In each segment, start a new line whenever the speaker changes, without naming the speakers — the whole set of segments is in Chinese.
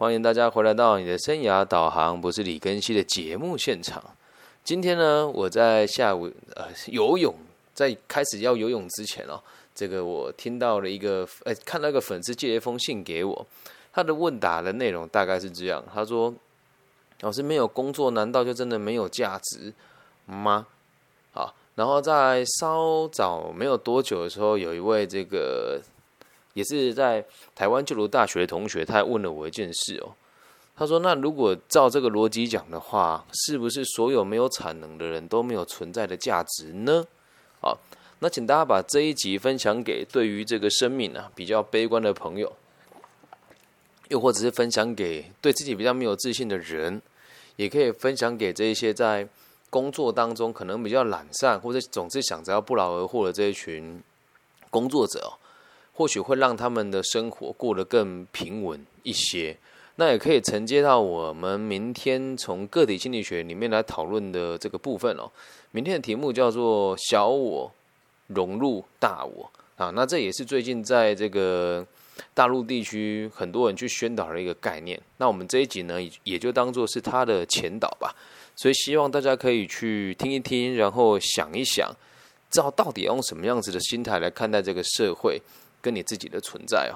欢迎大家回来到你的生涯导航，不是李根熙的节目现场。今天呢，我在下午呃游泳，在开始要游泳之前哦，这个我听到了一个呃，看到一个粉丝寄了一封信给我，他的问答的内容大概是这样，他说：“老师没有工作，难道就真的没有价值吗？”好，然后在稍早没有多久的时候，有一位这个。也是在台湾就读大学的同学，他还问了我一件事哦。他说：“那如果照这个逻辑讲的话，是不是所有没有产能的人都没有存在的价值呢？”好，那请大家把这一集分享给对于这个生命啊比较悲观的朋友，又或者是分享给对自己比较没有自信的人，也可以分享给这一些在工作当中可能比较懒散，或者总是想着要不劳而获的这一群工作者哦。或许会让他们的生活过得更平稳一些，那也可以承接到我们明天从个体心理学里面来讨论的这个部分哦。明天的题目叫做“小我融入大我”啊，那这也是最近在这个大陆地区很多人去宣导的一个概念。那我们这一集呢，也就当做是他的前导吧。所以希望大家可以去听一听，然后想一想，知道到底要用什么样子的心态来看待这个社会。跟你自己的存在哦，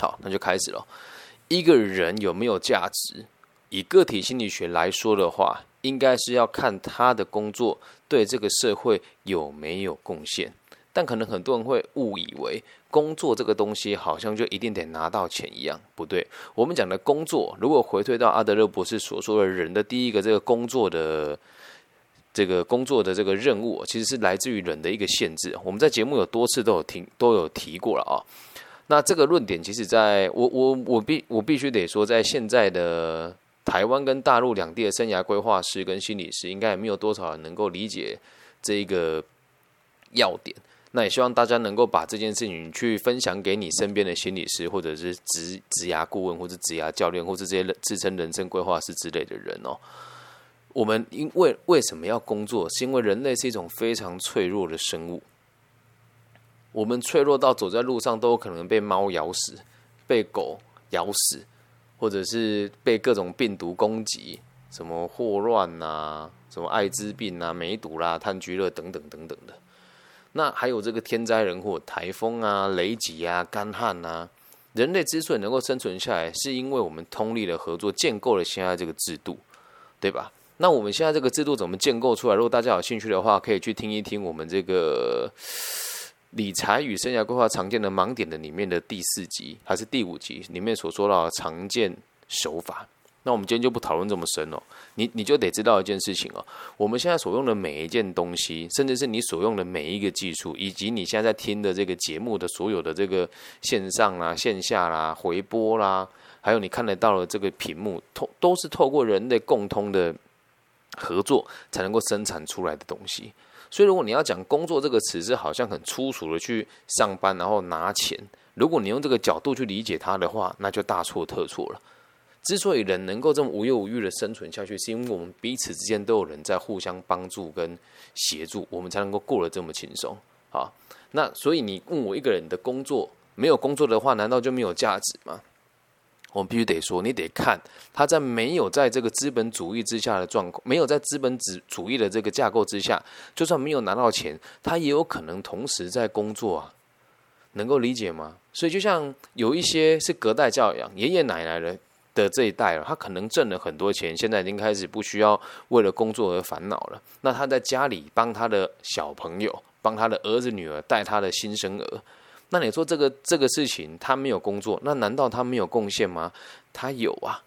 好，那就开始了。一个人有没有价值？以个体心理学来说的话，应该是要看他的工作对这个社会有没有贡献。但可能很多人会误以为工作这个东西好像就一定得拿到钱一样，不对。我们讲的工作，如果回退到阿德勒博士所说的人的第一个这个工作的。这个工作的这个任务，其实是来自于人的一个限制。我们在节目有多次都有听都有提过了啊。那这个论点，其实在我我我必我必须得说，在现在的台湾跟大陆两地的生涯规划师跟心理师，应该也没有多少人能够理解这一个要点。那也希望大家能够把这件事情去分享给你身边的心理师，或者是职职涯顾问，或者职涯教练，或者这些自称人生规划师之类的人哦。我们因为为什么要工作？是因为人类是一种非常脆弱的生物。我们脆弱到走在路上都有可能被猫咬死、被狗咬死，或者是被各种病毒攻击，什么霍乱呐、什么艾滋病啊、梅毒啦、炭疽热等等等等的。那还有这个天灾人祸、台风啊、雷击啊、干旱啊，人类之所以能够生存下来，是因为我们通力的合作，建构了现在这个制度，对吧？那我们现在这个制度怎么建构出来？如果大家有兴趣的话，可以去听一听我们这个理财与生涯规划常见的盲点的里面的第四集还是第五集里面所说到的常见手法。那我们今天就不讨论这么深哦，你你就得知道一件事情哦，我们现在所用的每一件东西，甚至是你所用的每一个技术，以及你现在在听的这个节目的所有的这个线上啦、线下啦、回播啦，还有你看得到的这个屏幕，透都是透过人类共通的。合作才能够生产出来的东西，所以如果你要讲工作这个词是好像很粗俗的去上班然后拿钱，如果你用这个角度去理解它的话，那就大错特错了。之所以人能够这么无忧无虑的生存下去，是因为我们彼此之间都有人在互相帮助跟协助，我们才能够过得这么轻松。好，那所以你问我一个人的工作没有工作的话，难道就没有价值吗？我们必须得说，你得看他在没有在这个资本主义之下的状况，没有在资本主主义的这个架构之下，就算没有拿到钱，他也有可能同时在工作啊，能够理解吗？所以就像有一些是隔代教养，爷爷奶奶的的这一代了，他可能挣了很多钱，现在已经开始不需要为了工作而烦恼了。那他在家里帮他的小朋友，帮他的儿子女儿带他的新生儿。那你说这个这个事情他没有工作，那难道他没有贡献吗？他有啊，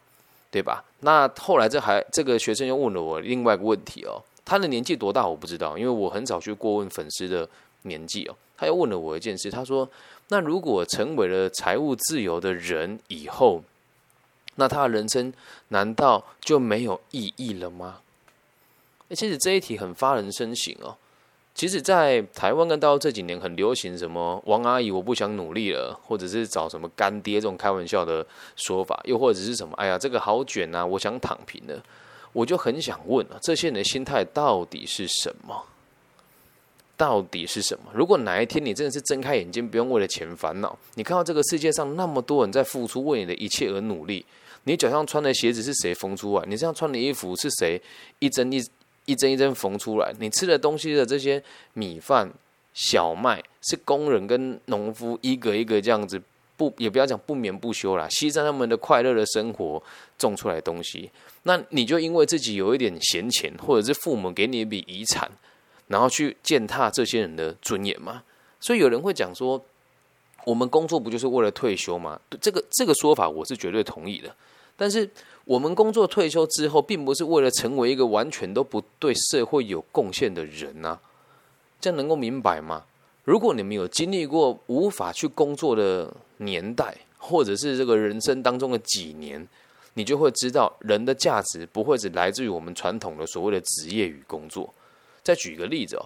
对吧？那后来这还这个学生又问了我另外一个问题哦，他的年纪多大我不知道，因为我很少去过问粉丝的年纪哦。他又问了我一件事，他说：“那如果成为了财务自由的人以后，那他的人生难道就没有意义了吗？”其实这一题很发人深省哦。其实，在台湾跟大陆这几年很流行什么“王阿姨我不想努力了”，或者是找什么干爹这种开玩笑的说法，又或者是什么“哎呀，这个好卷啊，我想躺平了”，我就很想问啊，这些人的心态到底是什么？到底是什么？如果哪一天你真的是睁开眼睛，不用为了钱烦恼，你看到这个世界上那么多人在付出，为你的一切而努力，你脚上穿的鞋子是谁缝出来？你身上穿的衣服是谁一针一一针一针缝出来？你吃的东西的这些米饭、小麦，是工人跟农夫一个一个这样子不也不要讲不眠不休啦，牺牲他们的快乐的生活种出来东西，那你就因为自己有一点闲钱，或者是父母给你一笔遗产。然后去践踏这些人的尊严吗？所以有人会讲说，我们工作不就是为了退休吗？这个这个说法我是绝对同意的。但是我们工作退休之后，并不是为了成为一个完全都不对社会有贡献的人呐。这样能够明白吗？如果你们有经历过无法去工作的年代，或者是这个人生当中的几年，你就会知道，人的价值不会只来自于我们传统的所谓的职业与工作。再举一个例子哦，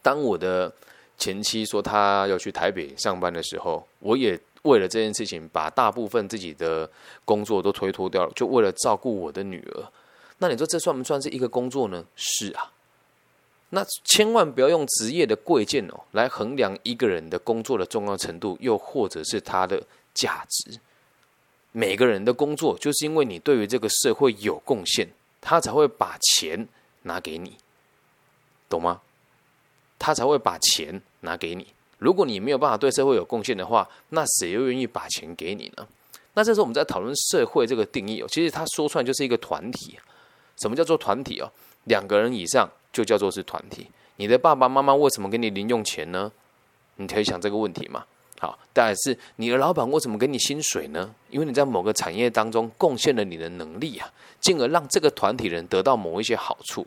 当我的前妻说她要去台北上班的时候，我也为了这件事情，把大部分自己的工作都推脱掉了，就为了照顾我的女儿。那你说这算不算是一个工作呢？是啊。那千万不要用职业的贵贱哦来衡量一个人的工作的重要程度，又或者是他的价值。每个人的工作，就是因为你对于这个社会有贡献，他才会把钱拿给你。懂吗？他才会把钱拿给你。如果你没有办法对社会有贡献的话，那谁又愿意把钱给你呢？那这时候我们在讨论社会这个定义哦，其实他说出来就是一个团体。什么叫做团体哦？两个人以上就叫做是团体。你的爸爸妈妈为什么给你零用钱呢？你可以想这个问题嘛。好，但是你的老板为什么给你薪水呢？因为你在某个产业当中贡献了你的能力啊，进而让这个团体人得到某一些好处。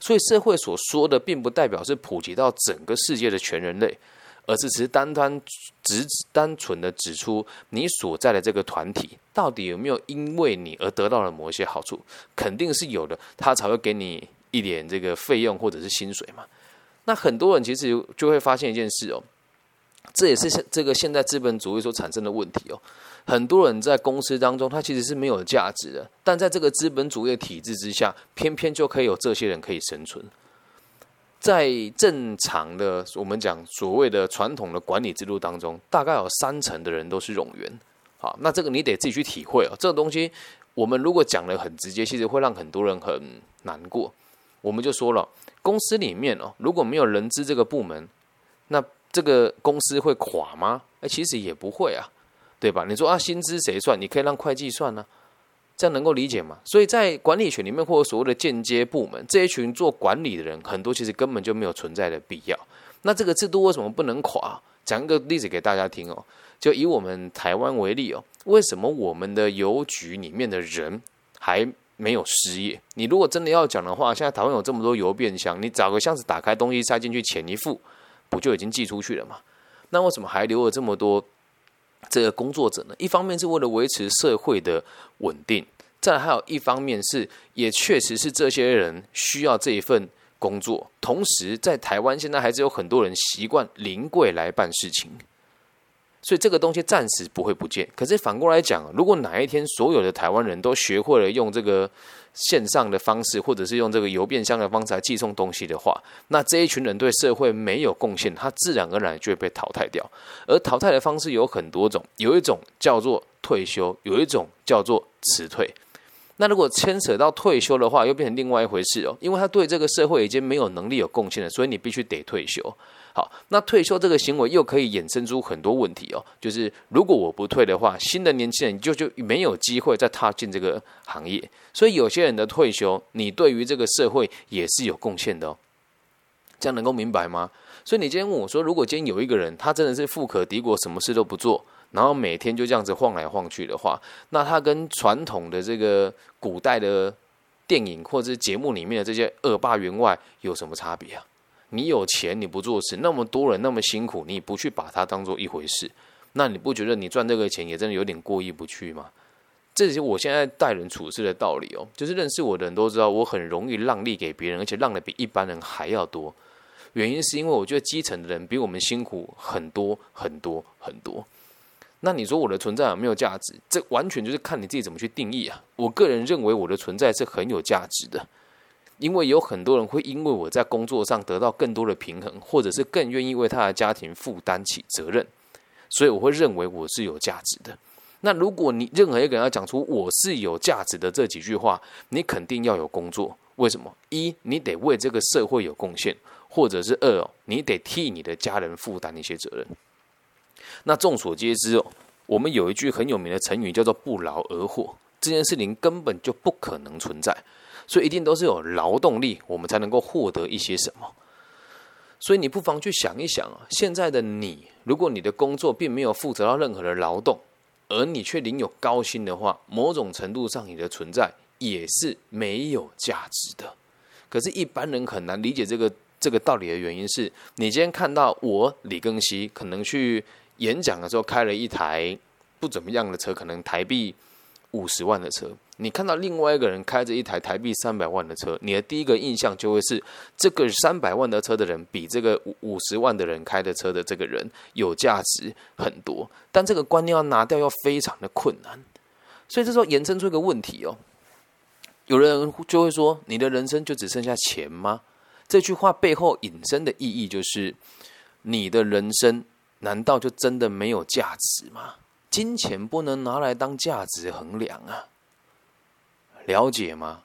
所以社会所说的，并不代表是普及到整个世界的全人类，而是只是单单只单纯的指出你所在的这个团体到底有没有因为你而得到了某一些好处，肯定是有的，他才会给你一点这个费用或者是薪水嘛。那很多人其实就会发现一件事哦，这也是现这个现代资本主义所产生的问题哦。很多人在公司当中，他其实是没有价值的，但在这个资本主义的体制之下，偏偏就可以有这些人可以生存。在正常的我们讲所谓的传统的管理制度当中，大概有三成的人都是冗员。好，那这个你得自己去体会哦。这个东西我们如果讲的很直接，其实会让很多人很难过。我们就说了，公司里面哦，如果没有人资这个部门，那这个公司会垮吗？哎，其实也不会啊。对吧？你说啊，薪资谁算？你可以让会计算呢，这样能够理解吗？所以在管理群里面，或者所谓的间接部门，这一群做管理的人，很多其实根本就没有存在的必要。那这个制度为什么不能垮？讲一个例子给大家听哦，就以我们台湾为例哦，为什么我们的邮局里面的人还没有失业？你如果真的要讲的话，现在台湾有这么多邮变箱，你找个箱子打开，东西塞进去，钱一付，不就已经寄出去了吗？那为什么还留了这么多？这个工作者呢，一方面是为了维持社会的稳定，再还有一方面是，也确实是这些人需要这一份工作。同时，在台湾现在还是有很多人习惯临柜来办事情，所以这个东西暂时不会不见。可是反过来讲，如果哪一天所有的台湾人都学会了用这个。线上的方式，或者是用这个邮变箱的方式来寄送东西的话，那这一群人对社会没有贡献，他自然而然就会被淘汰掉。而淘汰的方式有很多种，有一种叫做退休，有一种叫做辞退。那如果牵扯到退休的话，又变成另外一回事哦，因为他对这个社会已经没有能力有贡献了，所以你必须得退休。好，那退休这个行为又可以衍生出很多问题哦。就是如果我不退的话，新的年轻人就就没有机会再踏进这个行业。所以有些人的退休，你对于这个社会也是有贡献的哦。这样能够明白吗？所以你今天问我说，如果今天有一个人，他真的是富可敌国，什么事都不做，然后每天就这样子晃来晃去的话，那他跟传统的这个古代的电影或者是节目里面的这些恶霸员外有什么差别啊？你有钱你不做事，那么多人那么辛苦，你不去把它当做一回事，那你不觉得你赚这个钱也真的有点过意不去吗？这些我现在待人处事的道理哦，就是认识我的人都知道，我很容易让利给别人，而且让的比一般人还要多。原因是因为我觉得基层的人比我们辛苦很多很多很多。那你说我的存在有没有价值？这完全就是看你自己怎么去定义啊。我个人认为我的存在是很有价值的。因为有很多人会因为我在工作上得到更多的平衡，或者是更愿意为他的家庭负担起责任，所以我会认为我是有价值的。那如果你任何一个人要讲出我是有价值的这几句话，你肯定要有工作。为什么？一，你得为这个社会有贡献；或者是二哦，你得替你的家人负担一些责任。那众所皆知哦，我们有一句很有名的成语叫做“不劳而获”，这件事情根本就不可能存在。所以一定都是有劳动力，我们才能够获得一些什么。所以你不妨去想一想啊，现在的你，如果你的工作并没有负责到任何的劳动，而你却领有高薪的话，某种程度上你的存在也是没有价值的。可是，一般人很难理解这个这个道理的原因是，你今天看到我李庚希可能去演讲的时候开了一台不怎么样的车，可能台币五十万的车。你看到另外一个人开着一台台币三百万的车，你的第一个印象就会是这个三百万的车的人比这个五五十万的人开的车的这个人有价值很多。但这个观念要拿掉，要非常的困难。所以这时候延伸出一个问题哦，有人就会说：“你的人生就只剩下钱吗？”这句话背后引申的意义就是：你的人生难道就真的没有价值吗？金钱不能拿来当价值衡量啊！了解吗？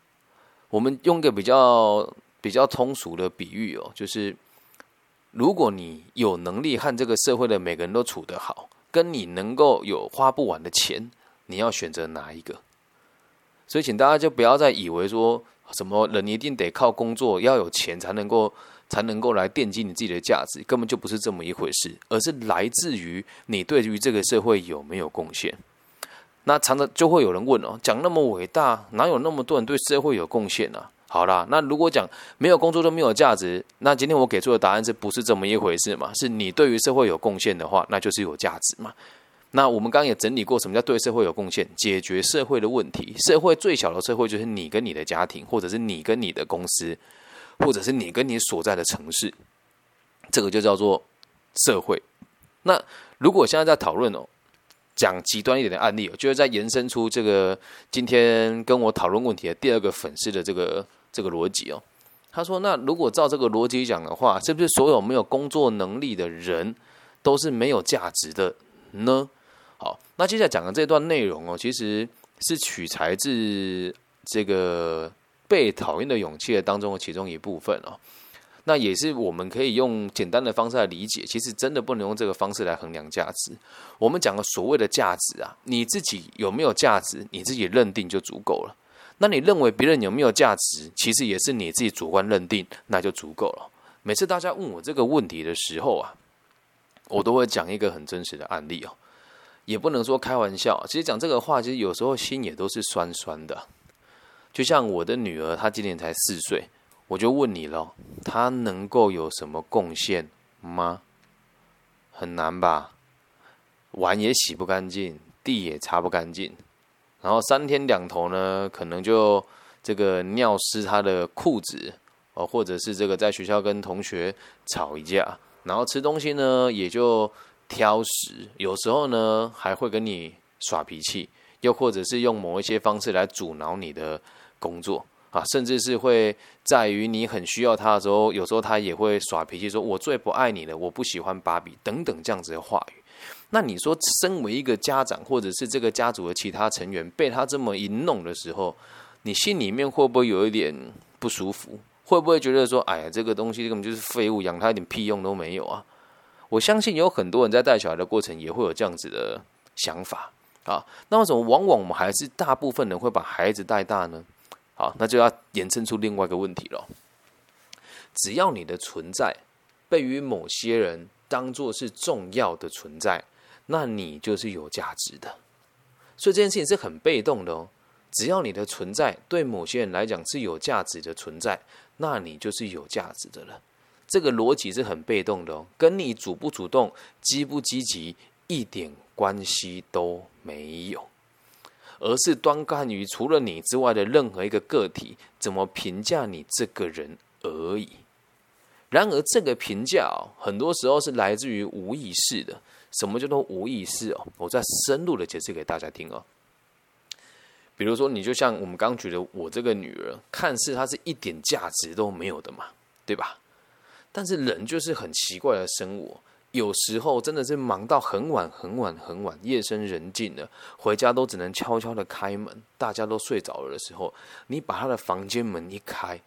我们用个比较比较通俗的比喻哦，就是如果你有能力和这个社会的每个人都处得好，跟你能够有花不完的钱，你要选择哪一个？所以，请大家就不要再以为说什么人一定得靠工作，要有钱才能够才能够来奠基你自己的价值，根本就不是这么一回事，而是来自于你对于这个社会有没有贡献。那常常就会有人问哦，讲那么伟大，哪有那么多人对社会有贡献呢？好啦，那如果讲没有工作就没有价值，那今天我给出的答案是不是这么一回事嘛？是你对于社会有贡献的话，那就是有价值嘛？那我们刚刚也整理过，什么叫对社会有贡献？解决社会的问题，社会最小的社会就是你跟你的家庭，或者是你跟你的公司，或者是你跟你所在的城市，这个就叫做社会。那如果现在在讨论哦。讲极端一点的案例哦，就是在延伸出这个今天跟我讨论问题的第二个粉丝的这个这个逻辑哦。他说：“那如果照这个逻辑讲的话，是不是所有没有工作能力的人都是没有价值的呢？”好，那接下来讲的这段内容哦，其实是取材自这个《被讨厌的勇气》当中的其中一部分哦。那也是我们可以用简单的方式来理解，其实真的不能用这个方式来衡量价值。我们讲的所谓的价值啊，你自己有没有价值，你自己认定就足够了。那你认为别人有没有价值，其实也是你自己主观认定，那就足够了。每次大家问我这个问题的时候啊，我都会讲一个很真实的案例哦，也不能说开玩笑。其实讲这个话，其实有时候心也都是酸酸的。就像我的女儿，她今年才四岁。我就问你了，他能够有什么贡献吗？很难吧？碗也洗不干净，地也擦不干净，然后三天两头呢，可能就这个尿湿他的裤子哦，或者是这个在学校跟同学吵一架，然后吃东西呢也就挑食，有时候呢还会跟你耍脾气，又或者是用某一些方式来阻挠你的工作。啊，甚至是会在于你很需要他的时候，有时候他也会耍脾气，说我最不爱你了，我不喜欢芭比等等这样子的话语。那你说，身为一个家长，或者是这个家族的其他成员，被他这么一弄的时候，你心里面会不会有一点不舒服？会不会觉得说，哎呀，这个东西根本就是废物，养他一点屁用都没有啊？我相信有很多人在带小孩的过程也会有这样子的想法啊。那为什么往往我们还是大部分人会把孩子带大呢？好，那就要延伸出另外一个问题了。只要你的存在被于某些人当做是重要的存在，那你就是有价值的。所以这件事情是很被动的哦。只要你的存在对某些人来讲是有价值的存在，那你就是有价值的了。这个逻辑是很被动的哦，跟你主不主动、积不积极一点关系都没有。而是端看于除了你之外的任何一个个体怎么评价你这个人而已。然而，这个评价哦，很多时候是来自于无意识的。什么叫做无意识哦？我再深入的解释给大家听哦。比如说，你就像我们刚举的，我这个女儿，看似她是一点价值都没有的嘛，对吧？但是人就是很奇怪的生物，有时候真的是忙到很晚很晚很晚，夜深人静了，回家都只能悄悄的开门，大家都睡着了的时候，你把他的房间门一开，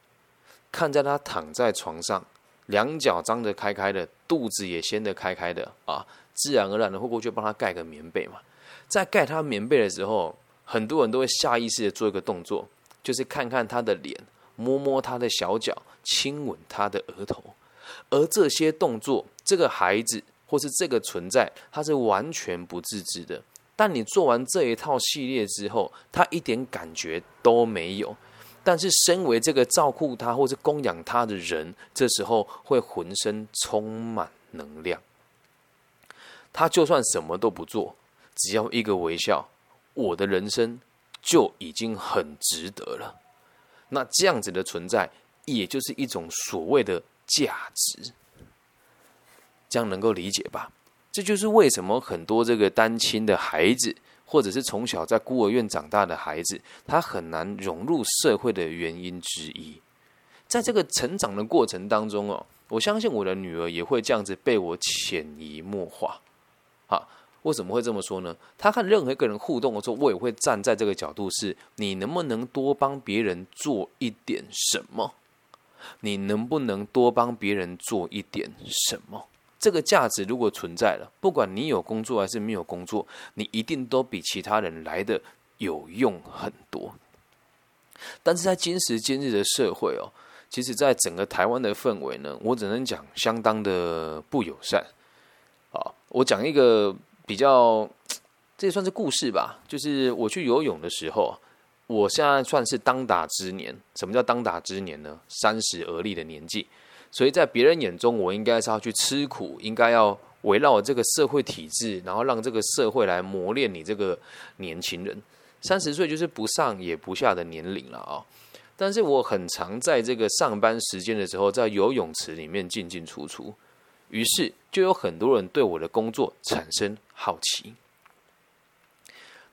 看在他躺在床上，两脚张得开开的，肚子也掀得开开的啊，自然而然的会过去帮他盖个棉被嘛，在盖他棉被的时候。很多人都会下意识的做一个动作，就是看看他的脸，摸摸他的小脚，亲吻他的额头。而这些动作，这个孩子或是这个存在，他是完全不自知的。但你做完这一套系列之后，他一点感觉都没有。但是身为这个照顾他或是供养他的人，这时候会浑身充满能量。他就算什么都不做，只要一个微笑。我的人生就已经很值得了。那这样子的存在，也就是一种所谓的价值，这样能够理解吧？这就是为什么很多这个单亲的孩子，或者是从小在孤儿院长大的孩子，他很难融入社会的原因之一。在这个成长的过程当中哦，我相信我的女儿也会这样子被我潜移默化。好。为什么会这么说呢？她和任何一个人互动的时候，我也会站在这个角度：是你能不能多帮别人做一点什么？你能不能多帮别人做一点什么？这个价值如果存在了，不管你有工作还是没有工作，你一定都比其他人来的有用很多。但是在今时今日的社会哦，其实在整个台湾的氛围呢，我只能讲相当的不友善。啊，我讲一个。比较，这也算是故事吧。就是我去游泳的时候，我现在算是当打之年。什么叫当打之年呢？三十而立的年纪。所以在别人眼中，我应该是要去吃苦，应该要围绕这个社会体制，然后让这个社会来磨练你这个年轻人。三十岁就是不上也不下的年龄了啊。但是我很常在这个上班时间的时候，在游泳池里面进进出出。于是就有很多人对我的工作产生好奇。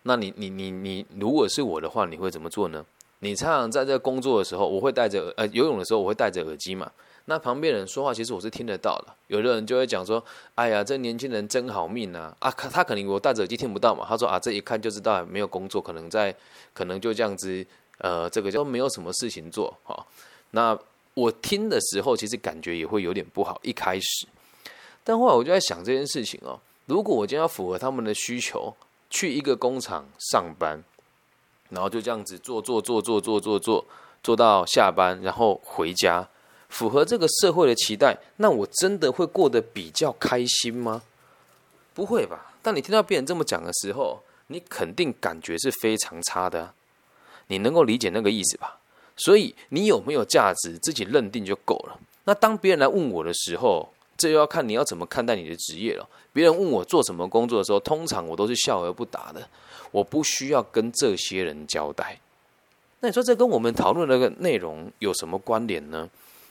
那你你你你，如果是我的话，你会怎么做呢？你常常在这工作的时候，我会戴着呃游泳的时候，我会戴着耳机嘛。那旁边人说话，其实我是听得到的。有的人就会讲说：“哎呀，这年轻人真好命啊！”啊，他他可能我戴着耳机听不到嘛。他说：“啊，这一看就知道没有工作，可能在可能就这样子，呃，这个就没有什么事情做。”哈，那我听的时候，其实感觉也会有点不好。一开始。但后来我就在想这件事情哦，如果我今天要符合他们的需求，去一个工厂上班，然后就这样子做做做做做做做做到下班，然后回家，符合这个社会的期待，那我真的会过得比较开心吗？不会吧？当你听到别人这么讲的时候，你肯定感觉是非常差的。你能够理解那个意思吧？所以你有没有价值，自己认定就够了。那当别人来问我的时候，这又要看你要怎么看待你的职业了。别人问我做什么工作的时候，通常我都是笑而不答的。我不需要跟这些人交代。那你说这跟我们讨论那个内容有什么关联呢？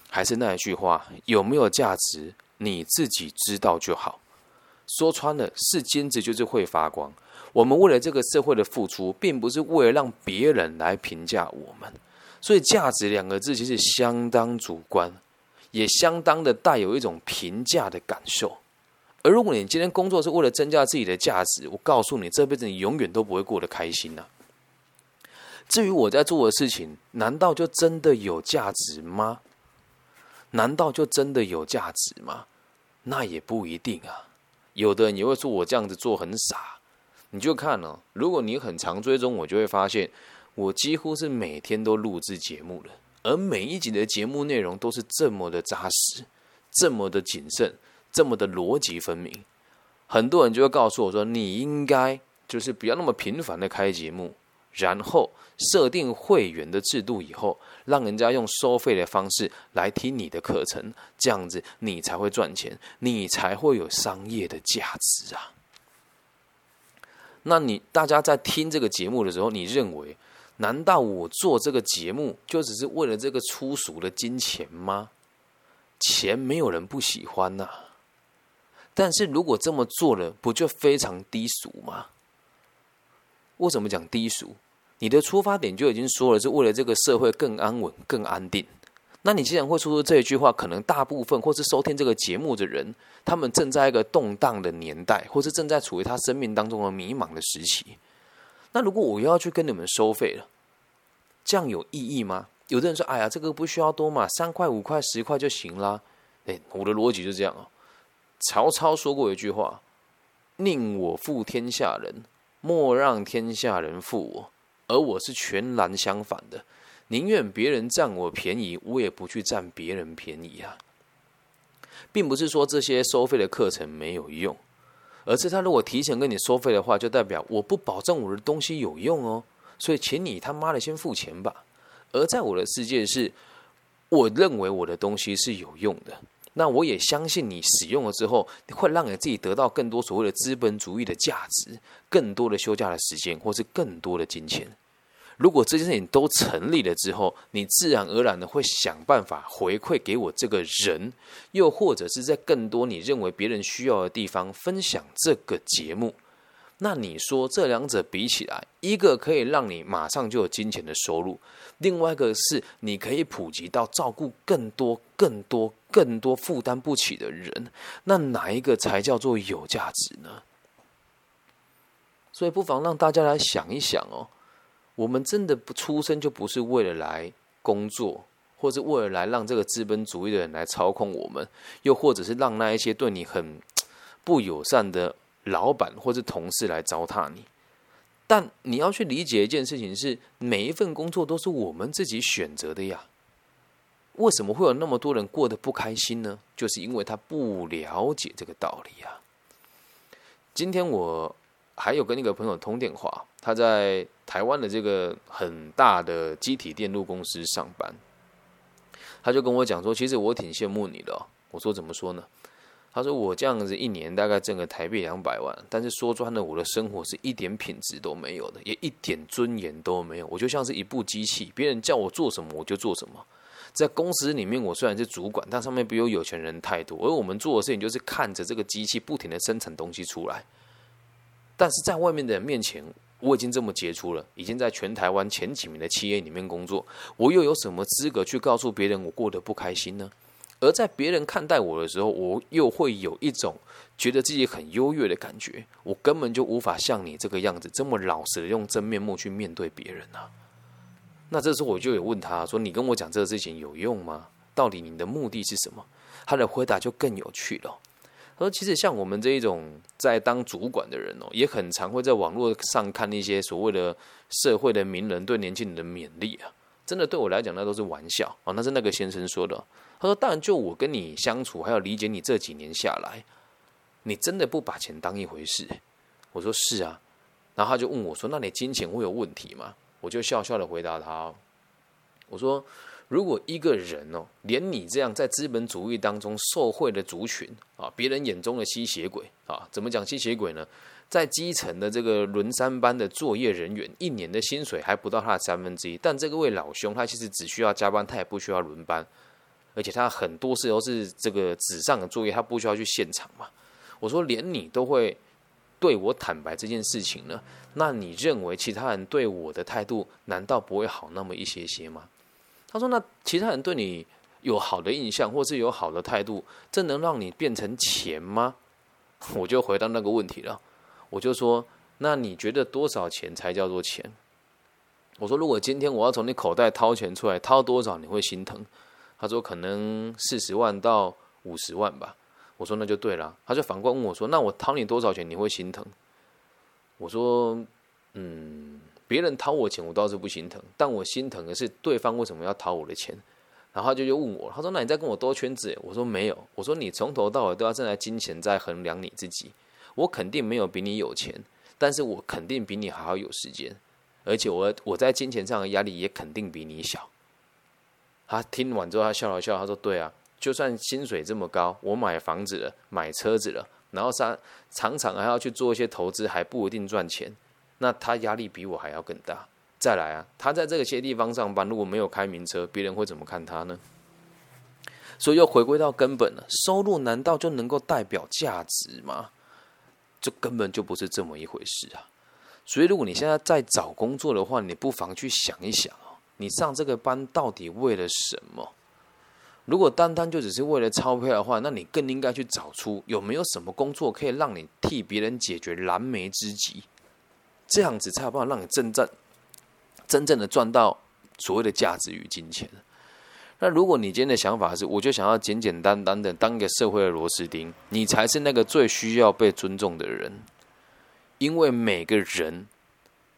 还是那一句话，有没有价值，你自己知道就好。说穿了，是金子就是会发光。我们为了这个社会的付出，并不是为了让别人来评价我们。所以，价值两个字其实相当主观。也相当的带有一种评价的感受，而如果你今天工作是为了增加自己的价值，我告诉你，这辈子你永远都不会过得开心呐。至于我在做的事情，难道就真的有价值吗？难道就真的有价值吗？那也不一定啊。有的人也会说我这样子做很傻，你就看哦。如果你很常追踪我，就会发现我几乎是每天都录制节目的。而每一集的节目内容都是这么的扎实，这么的谨慎，这么的逻辑分明。很多人就会告诉我说：“你应该就是不要那么频繁的开节目，然后设定会员的制度，以后让人家用收费的方式来听你的课程，这样子你才会赚钱，你才会有商业的价值啊。”那你大家在听这个节目的时候，你认为？难道我做这个节目就只是为了这个粗俗的金钱吗？钱没有人不喜欢呐。但是如果这么做了，不就非常低俗吗？为什么讲低俗？你的出发点就已经说了，是为了这个社会更安稳、更安定。那你既然会说出这一句话，可能大部分或是收听这个节目的人，他们正在一个动荡的年代，或是正在处于他生命当中的迷茫的时期。那如果我要去跟你们收费了，这样有意义吗？有的人说：“哎呀，这个不需要多嘛，三块、五块、十块就行啦。”哎，我的逻辑就这样哦。曹操说过一句话：“宁我负天下人，莫让天下人负我。”而我是全然相反的，宁愿别人占我便宜，我也不去占别人便宜啊。并不是说这些收费的课程没有用，而是他如果提前跟你收费的话，就代表我不保证我的东西有用哦。所以，请你他妈的先付钱吧。而在我的世界是，我认为我的东西是有用的，那我也相信你使用了之后，会让你自己得到更多所谓的资本主义的价值，更多的休假的时间，或是更多的金钱。如果这件事情都成立了之后，你自然而然的会想办法回馈给我这个人，又或者是在更多你认为别人需要的地方分享这个节目。那你说这两者比起来，一个可以让你马上就有金钱的收入，另外一个是你可以普及到照顾更多、更多、更多负担不起的人，那哪一个才叫做有价值呢？所以不妨让大家来想一想哦。我们真的不出生就不是为了来工作，或者为了来让这个资本主义的人来操控我们，又或者是让那一些对你很不友善的老板或者同事来糟蹋你。但你要去理解一件事情是，每一份工作都是我们自己选择的呀。为什么会有那么多人过得不开心呢？就是因为他不了解这个道理呀。今天我还有跟那个朋友通电话。他在台湾的这个很大的机体电路公司上班，他就跟我讲说：“其实我挺羡慕你的。”我说：“怎么说呢？”他说：“我这样子一年大概挣个台币两百万，但是说穿了，我的生活是一点品质都没有的，也一点尊严都没有。我就像是一部机器，别人叫我做什么我就做什么。在公司里面，我虽然是主管，但上面比我有钱人太多，而我们做的事情就是看着这个机器不停的生产东西出来，但是在外面的人面前。”我已经这么杰出了，已经在全台湾前几名的企业里面工作，我又有什么资格去告诉别人我过得不开心呢？而在别人看待我的时候，我又会有一种觉得自己很优越的感觉。我根本就无法像你这个样子这么老实的用真面目去面对别人啊！那这时候我就有问他说：“你跟我讲这个事情有用吗？到底你的目的是什么？”他的回答就更有趣了。他说其实像我们这一种在当主管的人哦，也很常会在网络上看一些所谓的社会的名人对年轻人的勉励啊，真的对我来讲那都是玩笑哦。那是那个先生说的，他说：“当然，就我跟你相处，还要理解你这几年下来，你真的不把钱当一回事。”我说：“是啊。”然后他就问我说：“那你金钱会有问题吗？”我就笑笑的回答他：“我说。”如果一个人哦，连你这样在资本主义当中受贿的族群啊，别人眼中的吸血鬼啊，怎么讲吸血鬼呢？在基层的这个轮三班的作业人员，一年的薪水还不到他的三分之一。但这个位老兄，他其实只需要加班，他也不需要轮班，而且他很多事都是这个纸上的作业，他不需要去现场嘛。我说，连你都会对我坦白这件事情呢，那你认为其他人对我的态度，难道不会好那么一些些吗？他说：“那其他人对你有好的印象，或是有好的态度，这能让你变成钱吗？” 我就回答那个问题了。我就说：“那你觉得多少钱才叫做钱？”我说：“如果今天我要从你口袋掏钱出来，掏多少你会心疼？”他说：“可能四十万到五十万吧。”我说：“那就对了。”他就反过问我说：“那我掏你多少钱你会心疼？”我说：“嗯。”别人掏我钱，我倒是不心疼，但我心疼的是对方为什么要掏我的钱。然后他就又问我，他说：“那你在跟我兜圈子？”我说：“没有。”我说：“你从头到尾都要站在金钱在衡量你自己。我肯定没有比你有钱，但是我肯定比你还要有时间，而且我我在金钱上的压力也肯定比你小。”他听完之后，他笑了笑，他说：“对啊，就算薪水这么高，我买房子了，买车子了，然后常常常还要去做一些投资，还不一定赚钱。”那他压力比我还要更大。再来啊，他在这些地方上班，如果没有开名车，别人会怎么看他呢？所以又回归到根本了，收入难道就能够代表价值吗？这根本就不是这么一回事啊！所以，如果你现在在找工作的话，你不妨去想一想哦，你上这个班到底为了什么？如果单单就只是为了钞票的话，那你更应该去找出有没有什么工作可以让你替别人解决燃眉之急，这样子才有办法让你真正真正的赚到所谓的价值与金钱。那如果你今天的想法是，我就想要简简单单的当一个社会的螺丝钉，你才是那个最需要被尊重的人。因为每个人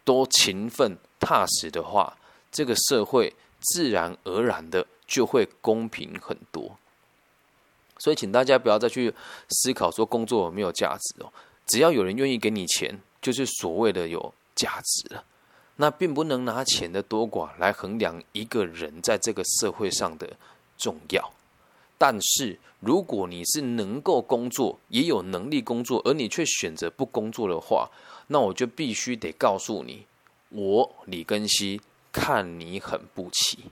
都勤奋踏实的话，这个社会自然而然的就会公平很多。所以，请大家不要再去思考说工作有没有价值哦。只要有人愿意给你钱，就是所谓的有价值了。那并不能拿钱的多寡来衡量一个人在这个社会上的重要。但是，如果你是能够工作，也有能力工作，而你却选择不工作的话，那我就必须得告诉你，我李根熙看你很不起，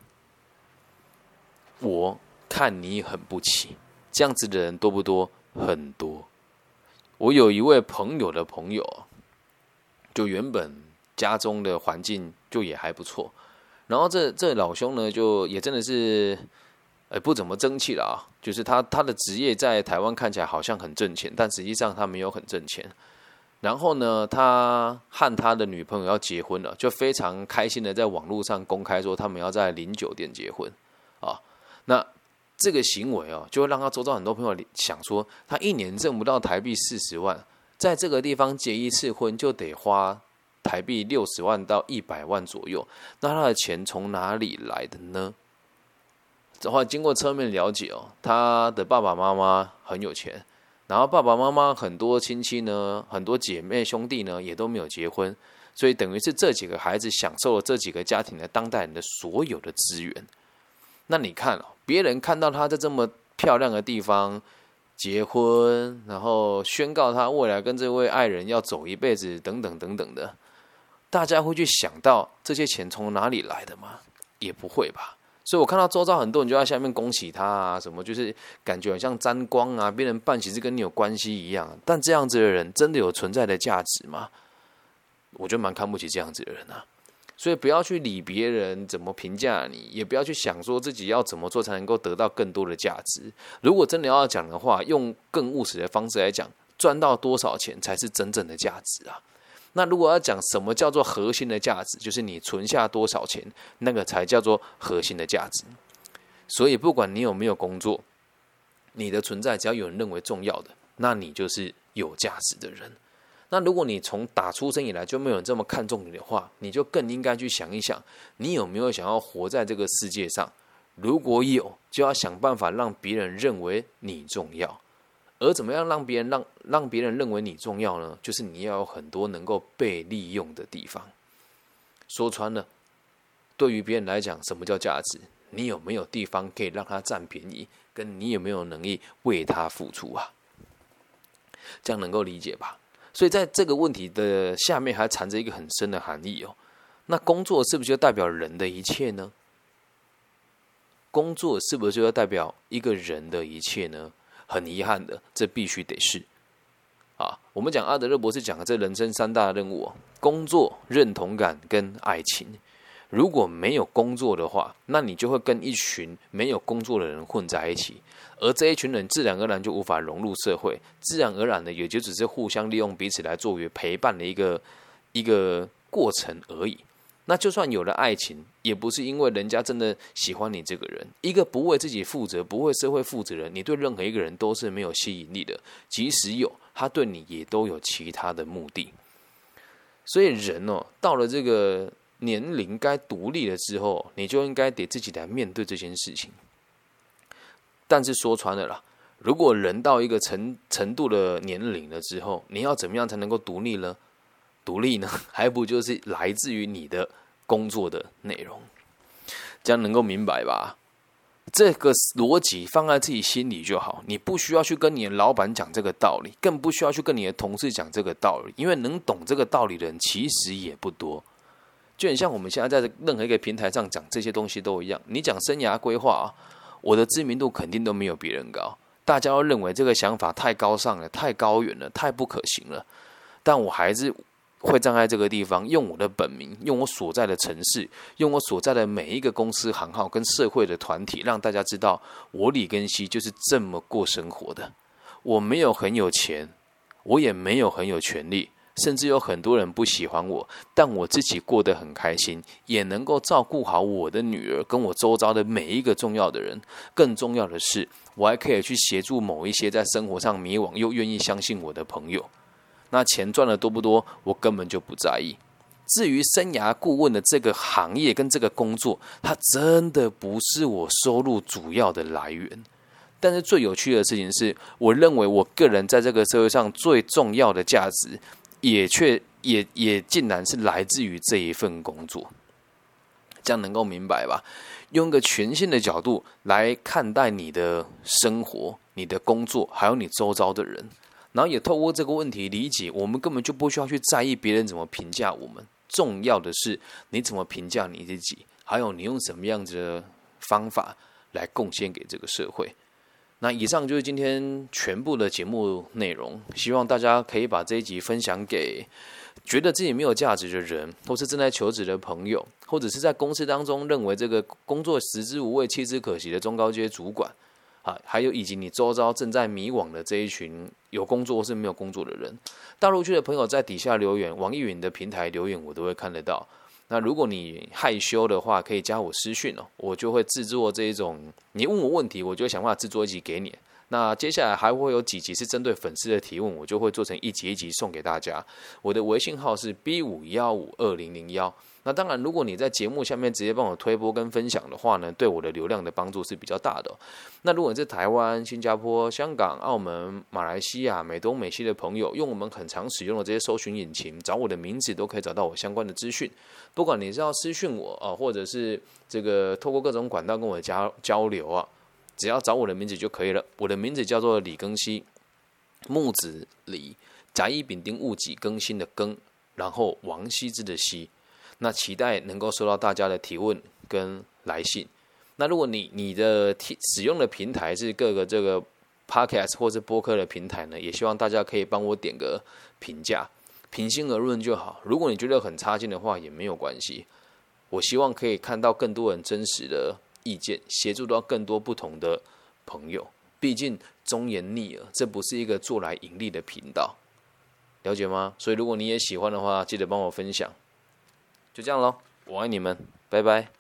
我看你很不起。这样子的人多不多？很多。我有一位朋友的朋友，就原本家中的环境就也还不错，然后这这老兄呢，就也真的是。哎，不怎么争气了啊！就是他他的职业在台湾看起来好像很挣钱，但实际上他没有很挣钱。然后呢，他和他的女朋友要结婚了，就非常开心的在网络上公开说他们要在零酒店结婚啊。那这个行为哦，就会让他周遭很多朋友想说，他一年挣不到台币四十万，在这个地方结一次婚就得花台币六十万到一百万左右，那他的钱从哪里来的呢？的话，经过侧面了解哦，他的爸爸妈妈很有钱，然后爸爸妈妈很多亲戚呢，很多姐妹兄弟呢也都没有结婚，所以等于是这几个孩子享受了这几个家庭的当代人的所有的资源。那你看哦，别人看到他在这么漂亮的地方结婚，然后宣告他未来跟这位爱人要走一辈子，等等等等的，大家会去想到这些钱从哪里来的吗？也不会吧。所以我看到周遭很多人就在下面恭喜他啊，什么就是感觉好像沾光啊，别人办喜事跟你有关系一样。但这样子的人真的有存在的价值吗？我就蛮看不起这样子的人啊。所以不要去理别人怎么评价你，也不要去想说自己要怎么做才能够得到更多的价值。如果真的要讲的话，用更务实的方式来讲，赚到多少钱才是真正的价值啊。那如果要讲什么叫做核心的价值，就是你存下多少钱，那个才叫做核心的价值。所以，不管你有没有工作，你的存在只要有人认为重要的，那你就是有价值的人。那如果你从打出生以来就没有人这么看重你的话，你就更应该去想一想，你有没有想要活在这个世界上？如果有，就要想办法让别人认为你重要。而怎么样让别人让让别人认为你重要呢？就是你要有很多能够被利用的地方。说穿了，对于别人来讲，什么叫价值？你有没有地方可以让他占便宜？跟你有没有能力为他付出啊？这样能够理解吧？所以在这个问题的下面还藏着一个很深的含义哦。那工作是不是就代表人的一切呢？工作是不是就要代表一个人的一切呢？很遗憾的，这必须得是啊。我们讲阿德勒博士讲的这人生三大任务：工作、认同感跟爱情。如果没有工作的话，那你就会跟一群没有工作的人混在一起，而这一群人自然而然就无法融入社会，自然而然的也就只是互相利用彼此来作为陪伴的一个一个过程而已。那就算有了爱情，也不是因为人家真的喜欢你这个人。一个不为自己负责、不为社会负责人，你对任何一个人都是没有吸引力的。即使有，他对你也都有其他的目的。所以人哦，到了这个年龄该独立了之后，你就应该得自己来面对这件事情。但是说穿了啦，如果人到一个程程度的年龄了之后，你要怎么样才能够独立呢？独立呢，还不就是来自于你的？工作的内容，这样能够明白吧？这个逻辑放在自己心里就好，你不需要去跟你的老板讲这个道理，更不需要去跟你的同事讲这个道理，因为能懂这个道理的人其实也不多。就很像我们现在在任何一个平台上讲这些东西都一样，你讲生涯规划啊，我的知名度肯定都没有别人高，大家都认为这个想法太高尚了、太高远了、太不可行了，但我还是。会站在这个地方，用我的本名，用我所在的城市，用我所在的每一个公司行号跟社会的团体，让大家知道我李根熙就是这么过生活的。我没有很有钱，我也没有很有权利，甚至有很多人不喜欢我，但我自己过得很开心，也能够照顾好我的女儿跟我周遭的每一个重要的人。更重要的是，我还可以去协助某一些在生活上迷惘又愿意相信我的朋友。那钱赚的多不多，我根本就不在意。至于生涯顾问的这个行业跟这个工作，它真的不是我收入主要的来源。但是最有趣的事情是，我认为我个人在这个社会上最重要的价值，也却也也竟然是来自于这一份工作。这样能够明白吧？用一个全新的角度来看待你的生活、你的工作，还有你周遭的人。然后也透过这个问题理解，我们根本就不需要去在意别人怎么评价我们，重要的是你怎么评价你自己，还有你用什么样子的方法来贡献给这个社会。那以上就是今天全部的节目内容，希望大家可以把这一集分享给觉得自己没有价值的人，或是正在求职的朋友，或者是在公司当中认为这个工作食之无味弃之可惜的中高阶主管。啊，还有以及你周遭正在迷惘的这一群有工作或是没有工作的人，大陆区的朋友在底下留言，网易云的平台留言我都会看得到。那如果你害羞的话，可以加我私讯哦，我就会制作这一种，你问我问题，我就想办法制作一集给你。那接下来还会有几集是针对粉丝的提问，我就会做成一集一集送给大家。我的微信号是 B 五幺五二零零幺。那当然，如果你在节目下面直接帮我推播跟分享的话呢，对我的流量的帮助是比较大的。那如果你是台湾、新加坡、香港、澳门、马来西亚、美东、美西的朋友，用我们很常使用的这些搜寻引擎找我的名字，都可以找到我相关的资讯。不管你是要私讯我啊，或者是这个透过各种管道跟我交交流啊，只要找我的名字就可以了。我的名字叫做李更新，木子李，甲乙丙丁戊己更新的更，然后王羲之的羲。那期待能够收到大家的提问跟来信。那如果你你的提使用的平台是各个这个 podcast 或是播客的平台呢，也希望大家可以帮我点个评价，平心而论就好。如果你觉得很差劲的话，也没有关系。我希望可以看到更多人真实的意见，协助到更多不同的朋友。毕竟忠言逆耳，这不是一个做来盈利的频道，了解吗？所以如果你也喜欢的话，记得帮我分享。就这样喽，我爱你们，拜拜。